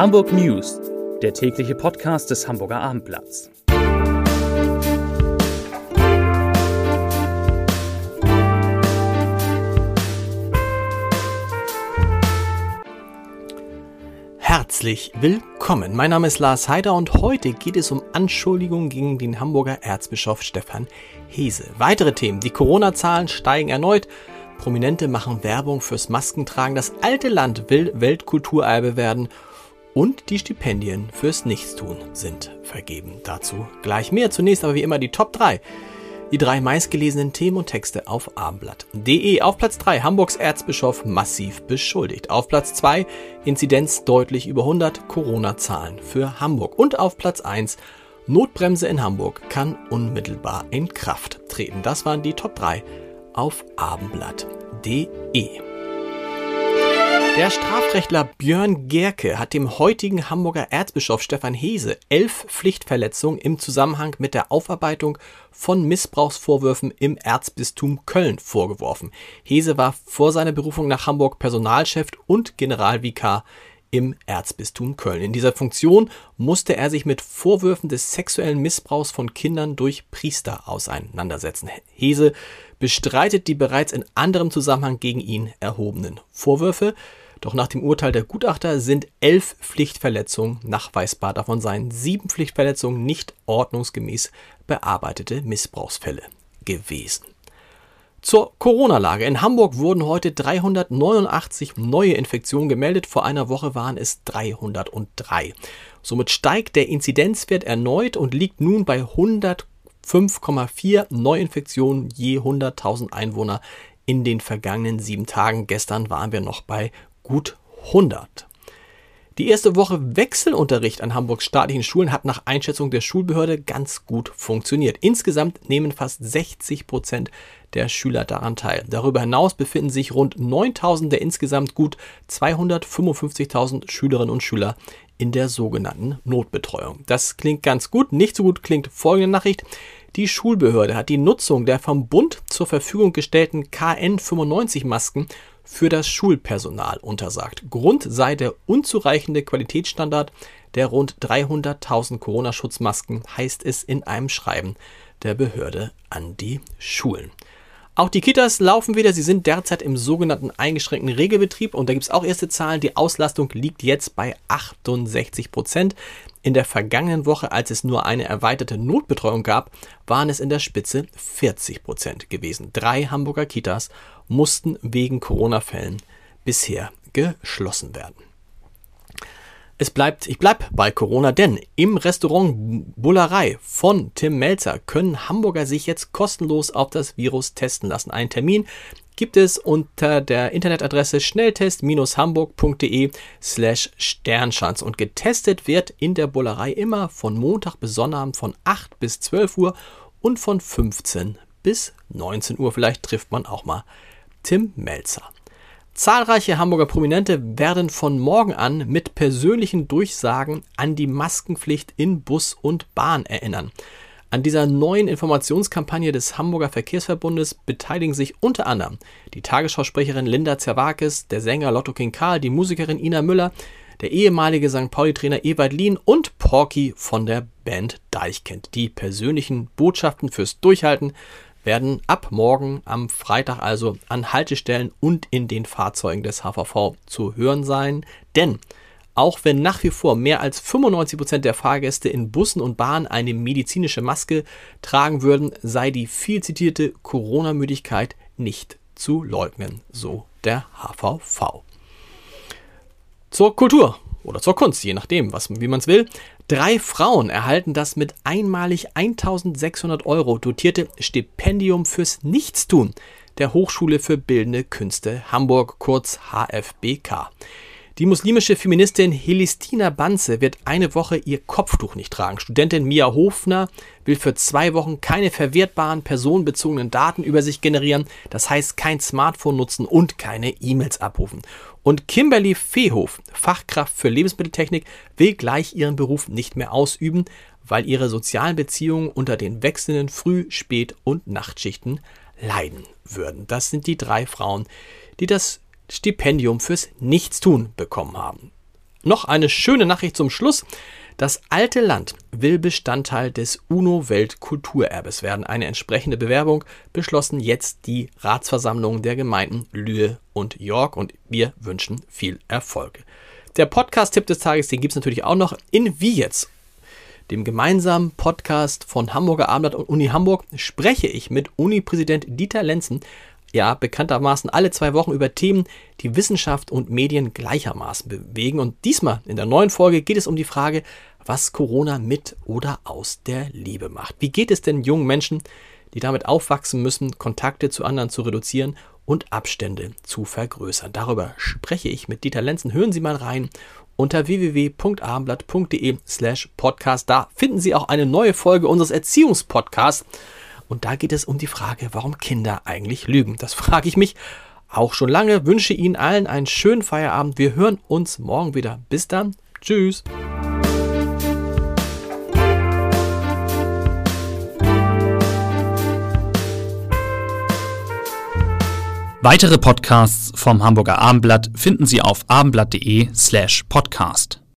Hamburg News, der tägliche Podcast des Hamburger Abendblatts. Herzlich willkommen. Mein Name ist Lars Heider und heute geht es um Anschuldigungen gegen den Hamburger Erzbischof Stefan Hese. Weitere Themen. Die Corona-Zahlen steigen erneut. Prominente machen Werbung fürs Maskentragen. Das alte Land will Weltkulturerbe werden und die Stipendien fürs Nichtstun sind vergeben. Dazu gleich mehr. Zunächst aber wie immer die Top 3. Die drei meistgelesenen Themen und Texte auf abendblatt.de. Auf Platz 3 Hamburgs Erzbischof massiv beschuldigt. Auf Platz 2 Inzidenz deutlich über 100 Corona-Zahlen für Hamburg. Und auf Platz 1 Notbremse in Hamburg kann unmittelbar in Kraft treten. Das waren die Top 3 auf abendblatt.de. Der Strafrechtler Björn Gerke hat dem heutigen Hamburger Erzbischof Stefan Hese elf Pflichtverletzungen im Zusammenhang mit der Aufarbeitung von Missbrauchsvorwürfen im Erzbistum Köln vorgeworfen. Hese war vor seiner Berufung nach Hamburg Personalchef und Generalvikar im Erzbistum Köln. In dieser Funktion musste er sich mit Vorwürfen des sexuellen Missbrauchs von Kindern durch Priester auseinandersetzen. Hese bestreitet die bereits in anderem Zusammenhang gegen ihn erhobenen Vorwürfe. Doch nach dem Urteil der Gutachter sind elf Pflichtverletzungen nachweisbar. Davon seien sieben Pflichtverletzungen nicht ordnungsgemäß bearbeitete Missbrauchsfälle gewesen. Zur Corona-Lage. In Hamburg wurden heute 389 neue Infektionen gemeldet. Vor einer Woche waren es 303. Somit steigt der Inzidenzwert erneut und liegt nun bei 105,4 Neuinfektionen je 100.000 Einwohner in den vergangenen sieben Tagen. Gestern waren wir noch bei gut 100. Die erste Woche Wechselunterricht an Hamburgs staatlichen Schulen hat nach Einschätzung der Schulbehörde ganz gut funktioniert. Insgesamt nehmen fast 60 Prozent der Schüler daran teil. Darüber hinaus befinden sich rund 9000 der insgesamt gut 255.000 Schülerinnen und Schüler in der sogenannten Notbetreuung. Das klingt ganz gut. Nicht so gut klingt folgende Nachricht. Die Schulbehörde hat die Nutzung der vom Bund zur Verfügung gestellten KN95-Masken für das Schulpersonal untersagt. Grund sei der unzureichende Qualitätsstandard der rund 300.000 Corona-Schutzmasken, heißt es in einem Schreiben der Behörde an die Schulen. Auch die Kitas laufen wieder. Sie sind derzeit im sogenannten eingeschränkten Regelbetrieb und da gibt es auch erste Zahlen. Die Auslastung liegt jetzt bei 68 Prozent. In der vergangenen Woche, als es nur eine erweiterte Notbetreuung gab, waren es in der Spitze 40 Prozent gewesen. Drei Hamburger Kitas mussten wegen Corona-Fällen bisher geschlossen werden. Es bleibt, ich bleib bei Corona, denn im Restaurant Bullerei von Tim Melzer können Hamburger sich jetzt kostenlos auf das Virus testen lassen. Ein Termin gibt es unter der Internetadresse schnelltest-hamburg.de slash Sternschanz und getestet wird in der Bullerei immer von Montag bis Sonnabend von 8 bis 12 Uhr und von 15 bis 19 Uhr. Vielleicht trifft man auch mal Tim Melzer. Zahlreiche Hamburger Prominente werden von morgen an mit persönlichen Durchsagen an die Maskenpflicht in Bus und Bahn erinnern. An dieser neuen Informationskampagne des Hamburger Verkehrsverbundes beteiligen sich unter anderem die Tagesschausprecherin Linda Zerwakis, der Sänger Lotto King Karl, die Musikerin Ina Müller, der ehemalige St. Pauli-Trainer Ewald Lien und Porky von der Band Deichkind. Die persönlichen Botschaften fürs Durchhalten werden ab morgen am Freitag also an Haltestellen und in den Fahrzeugen des HVV zu hören sein. Denn auch wenn nach wie vor mehr als 95 Prozent der Fahrgäste in Bussen und Bahnen eine medizinische Maske tragen würden, sei die viel zitierte Corona-Müdigkeit nicht zu leugnen, so der HVV. Zur Kultur oder zur Kunst, je nachdem, was, wie man es will. Drei Frauen erhalten das mit einmalig 1600 Euro dotierte Stipendium fürs Nichtstun der Hochschule für Bildende Künste Hamburg, kurz HFBK. Die muslimische Feministin Helistina Banze wird eine Woche ihr Kopftuch nicht tragen. Studentin Mia Hofner will für zwei Wochen keine verwertbaren personenbezogenen Daten über sich generieren, das heißt kein Smartphone nutzen und keine E-Mails abrufen. Und Kimberly Fehof, Fachkraft für Lebensmitteltechnik, will gleich ihren Beruf nicht mehr ausüben, weil ihre sozialen Beziehungen unter den wechselnden Früh-, Spät- und Nachtschichten leiden würden. Das sind die drei Frauen, die das Stipendium fürs Nichtstun bekommen haben. noch eine schöne Nachricht zum Schluss. Das alte Land will Bestandteil des UNO-Weltkulturerbes werden. Eine entsprechende Bewerbung beschlossen jetzt die Ratsversammlungen der Gemeinden Lühe und York und wir wünschen viel Erfolg. Der Podcast-Tipp des Tages, den gibt es natürlich auch noch in Wie jetzt dem gemeinsamen Podcast von Hamburger Abendblatt und Uni Hamburg, spreche ich mit Uni-Präsident Dieter Lenzen, ja bekanntermaßen alle zwei Wochen über Themen, die Wissenschaft und Medien gleichermaßen bewegen. Und diesmal in der neuen Folge geht es um die Frage, was Corona mit oder aus der Liebe macht. Wie geht es denn jungen Menschen, die damit aufwachsen müssen, Kontakte zu anderen zu reduzieren und Abstände zu vergrößern? Darüber spreche ich mit Dieter Lenzen. Hören Sie mal rein unter www.abendblatt.de slash podcast. Da finden Sie auch eine neue Folge unseres Erziehungspodcasts. Und da geht es um die Frage, warum Kinder eigentlich lügen. Das frage ich mich auch schon lange. Wünsche Ihnen allen einen schönen Feierabend. Wir hören uns morgen wieder. Bis dann. Tschüss. Weitere Podcasts vom Hamburger Abendblatt finden Sie auf abendblatt.de slash podcast.